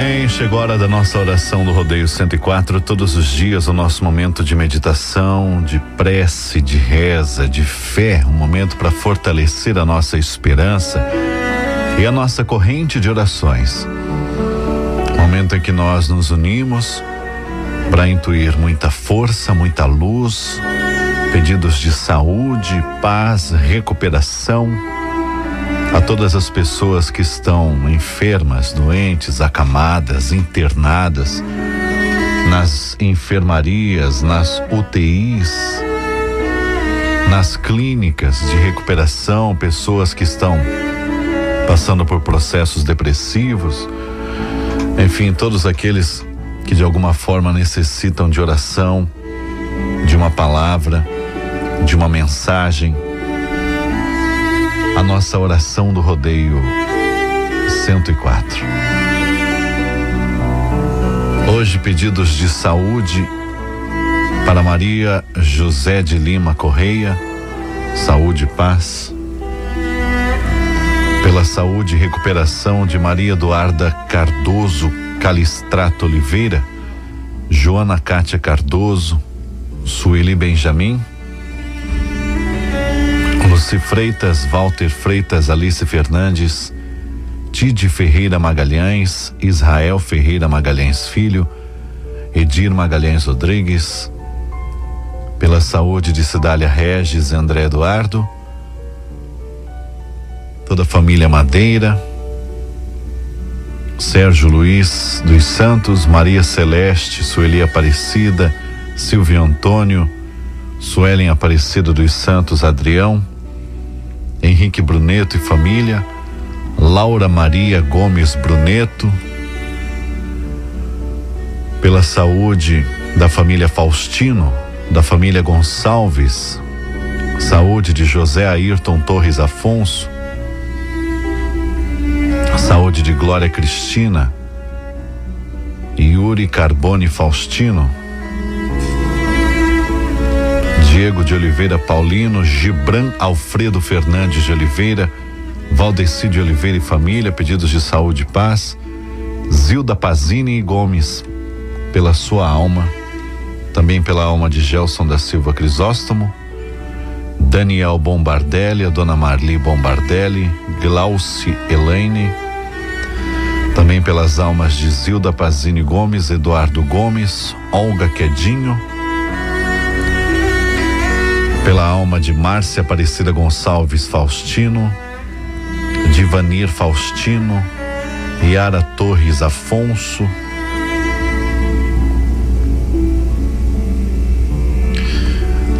Bem, chegou a hora da nossa oração do Rodeio 104. Todos os dias, o nosso momento de meditação, de prece, de reza, de fé, um momento para fortalecer a nossa esperança e a nossa corrente de orações. Momento em que nós nos unimos para intuir muita força, muita luz, pedidos de saúde, paz, recuperação a todas as pessoas que estão enfermas, doentes, acamadas, internadas, nas enfermarias, nas UTIs, nas clínicas de recuperação, pessoas que estão passando por processos depressivos, enfim, todos aqueles que de alguma forma necessitam de oração, de uma palavra, de uma mensagem a nossa oração do rodeio 104. Hoje, pedidos de saúde para Maria José de Lima Correia, saúde e paz. Pela saúde e recuperação de Maria Eduarda Cardoso Calistrato Oliveira, Joana Cátia Cardoso, Sueli Benjamin Luci Freitas, Walter Freitas, Alice Fernandes, Tide Ferreira Magalhães, Israel Ferreira Magalhães Filho, Edir Magalhães Rodrigues, pela saúde de Cidália Regis, André Eduardo, toda a família Madeira, Sérgio Luiz dos Santos, Maria Celeste, Sueli Aparecida, Silvio Antônio, Suelen Aparecida dos Santos, Adrião, Henrique Bruneto e família, Laura Maria Gomes Bruneto, pela saúde da família Faustino, da família Gonçalves, saúde de José Ayrton Torres Afonso, saúde de Glória Cristina, Yuri Carbone Faustino, Diego de Oliveira Paulino, Gibran Alfredo Fernandes de Oliveira, Valdeci de Oliveira e família, pedidos de saúde e paz, Zilda Pazini Gomes, pela sua alma, também pela alma de Gelson da Silva Crisóstomo, Daniel Bombardelli, a dona Marli Bombardelli, Glauci Elaine, também pelas almas de Zilda Pazini Gomes, Eduardo Gomes, Olga Quedinho, pela alma de Márcia Aparecida Gonçalves Faustino, Divanir Faustino, Yara Torres Afonso,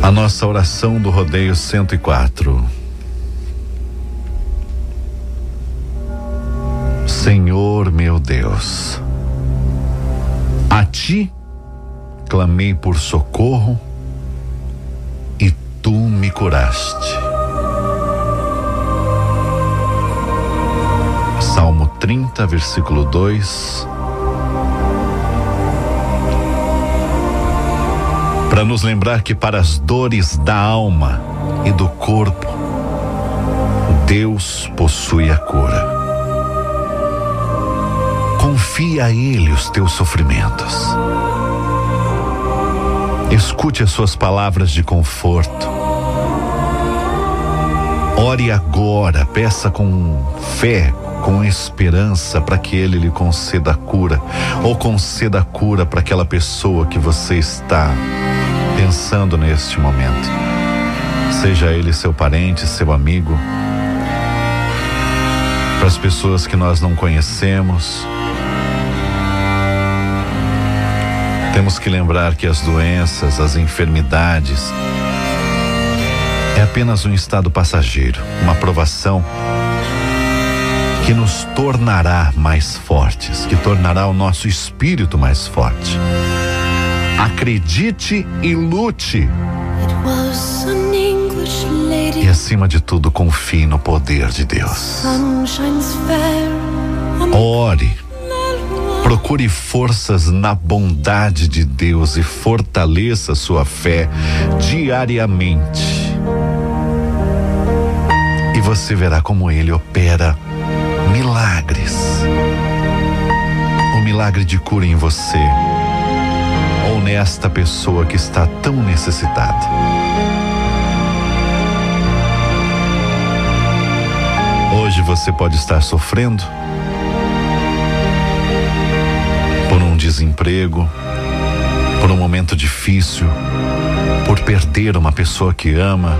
a nossa oração do rodeio 104. Senhor meu Deus, a ti clamei por socorro tu me curaste. Salmo 30, versículo 2. Para nos lembrar que para as dores da alma e do corpo, Deus possui a cura. Confia a Ele os teus sofrimentos. Escute as suas palavras de conforto. Ore agora, peça com fé, com esperança para que Ele lhe conceda a cura, ou conceda a cura para aquela pessoa que você está pensando neste momento. Seja ele seu parente, seu amigo, para as pessoas que nós não conhecemos. Temos que lembrar que as doenças, as enfermidades, é apenas um estado passageiro, uma provação que nos tornará mais fortes, que tornará o nosso espírito mais forte. Acredite e lute. E acima de tudo, confie no poder de Deus. Ore. Procure forças na bondade de Deus e fortaleça sua fé diariamente você verá como ele opera milagres. milagre de cura em você ou nesta pessoa que está tão necessitada. Hoje você pode estar sofrendo desemprego, por um momento difícil, por perder uma pessoa que ama,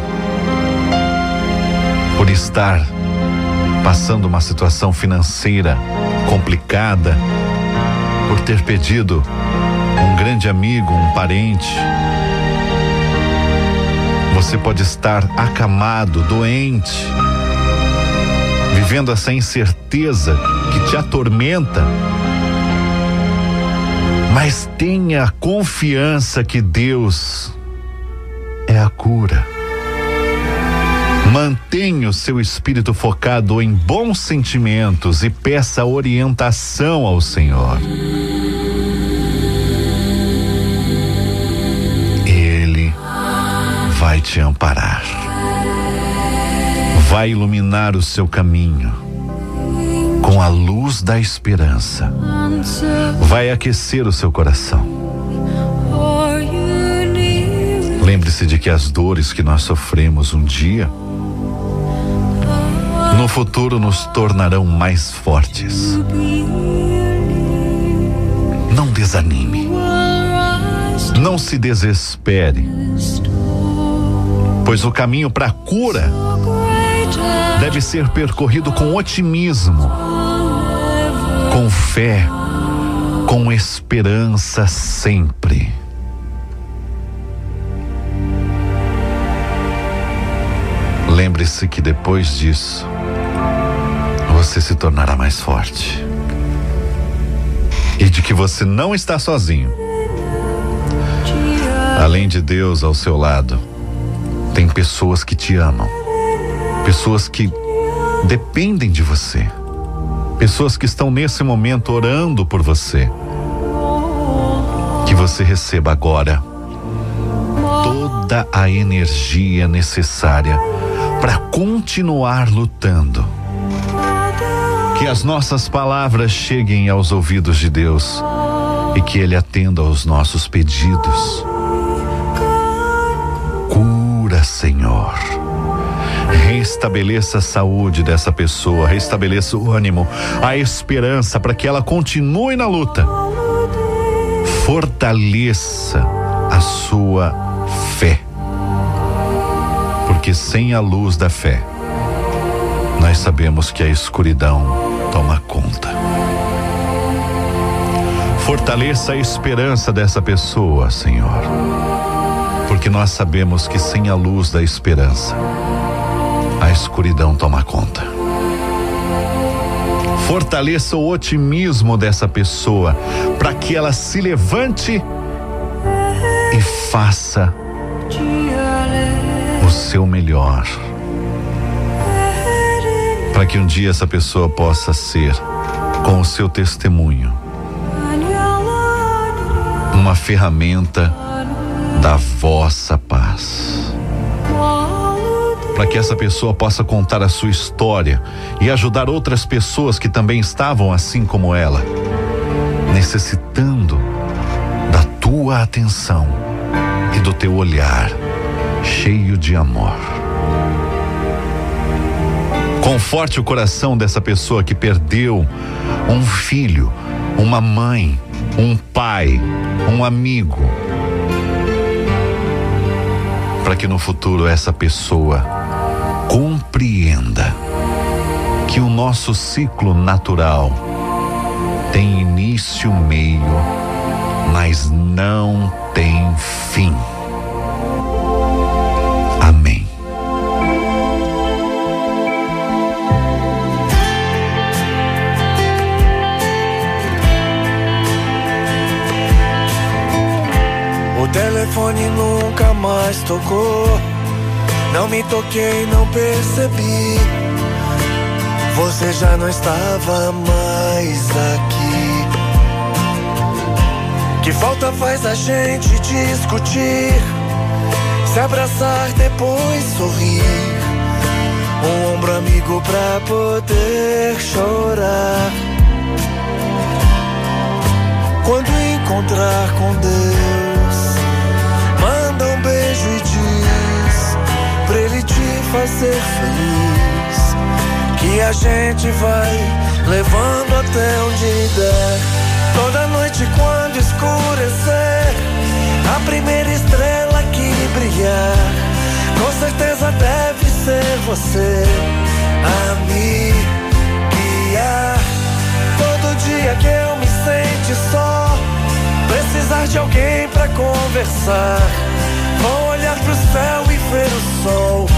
por estar passando uma situação financeira complicada, por ter pedido um grande amigo, um parente. Você pode estar acamado, doente, vivendo essa incerteza que te atormenta. Mas tenha confiança que Deus é a cura. Mantenha o seu espírito focado em bons sentimentos e peça orientação ao Senhor. Ele vai te amparar, vai iluminar o seu caminho com a luz da esperança, vai aquecer o seu coração. Lembre-se de que as dores que nós sofremos um dia no futuro nos tornarão mais fortes. Não desanime. Não se desespere. Pois o caminho para a cura deve ser percorrido com otimismo, com fé, com esperança sempre. Lembre-se que depois disso, você se tornará mais forte. E de que você não está sozinho. Além de Deus ao seu lado, tem pessoas que te amam, pessoas que dependem de você, pessoas que estão nesse momento orando por você. Que você receba agora toda a energia necessária para continuar lutando que as nossas palavras cheguem aos ouvidos de Deus e que Ele atenda aos nossos pedidos. Cura, Senhor. Restabeleça a saúde dessa pessoa, restabeleça o ânimo, a esperança para que ela continue na luta. Fortaleça a sua fé. Porque sem a luz da fé, nós sabemos que a escuridão toma conta. Fortaleça a esperança dessa pessoa, Senhor, porque nós sabemos que sem a luz da esperança, a escuridão toma conta. Fortaleça o otimismo dessa pessoa para que ela se levante e faça o seu melhor para que um dia essa pessoa possa ser, com o seu testemunho, uma ferramenta da vossa paz. Para que essa pessoa possa contar a sua história e ajudar outras pessoas que também estavam assim como ela, necessitando da tua atenção e do teu olhar cheio de amor. Conforte o coração dessa pessoa que perdeu um filho, uma mãe, um pai, um amigo. Para que no futuro essa pessoa compreenda que o nosso ciclo natural tem início, meio, mas não tem fim. telefone nunca mais tocou. Não me toquei, não percebi. Você já não estava mais aqui. Que falta faz a gente discutir? Se abraçar, depois sorrir. Um ombro amigo pra poder chorar. encontrar com Deus, te fazer feliz. Que a gente vai levando até onde der. Toda noite quando escurecer, a primeira estrela que brilhar, com certeza deve ser você a me guiar. Todo dia que eu me sente só, precisar de alguém pra conversar. Vou olhar pro céu e ver o sol.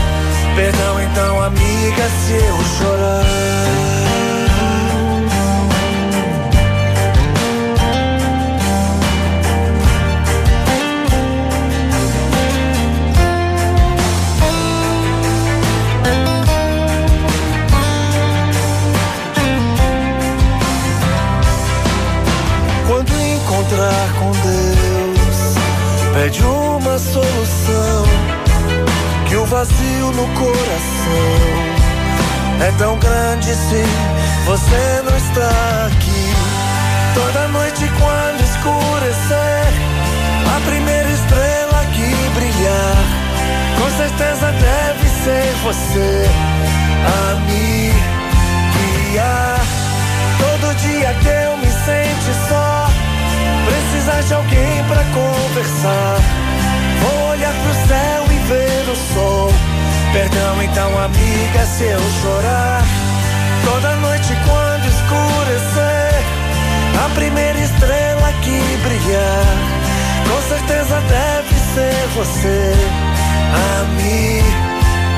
Perdão então, amiga, se eu chorar. encontrar com Deus, pede uma solução. Que o vazio no coração é tão grande se você não está aqui. Toda noite quando escurecer, a primeira estrela que brilhar, com certeza deve ser você a me guiar. Todo dia que eu me sente só Precisar de alguém pra conversar. Vou olhar pro céu e ver o sol. Perdão então, amiga, se eu chorar. Toda noite quando escurecer, a primeira estrela que brilhar, com certeza deve ser você a me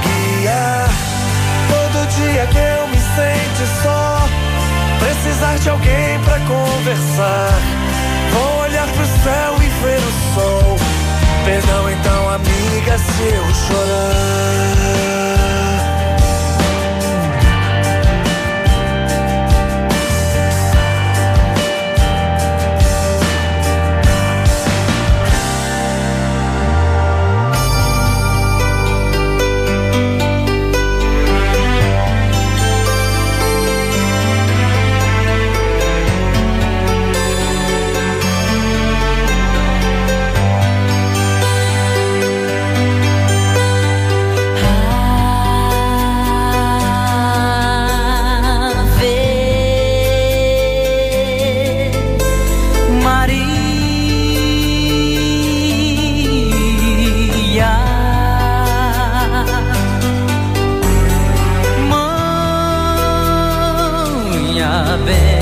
guiar. Todo dia que eu me sente só, precisar de alguém pra conversar. Vou olhar pro céu e ver o sol. Perdão então, amiga, se eu chorar. sabem.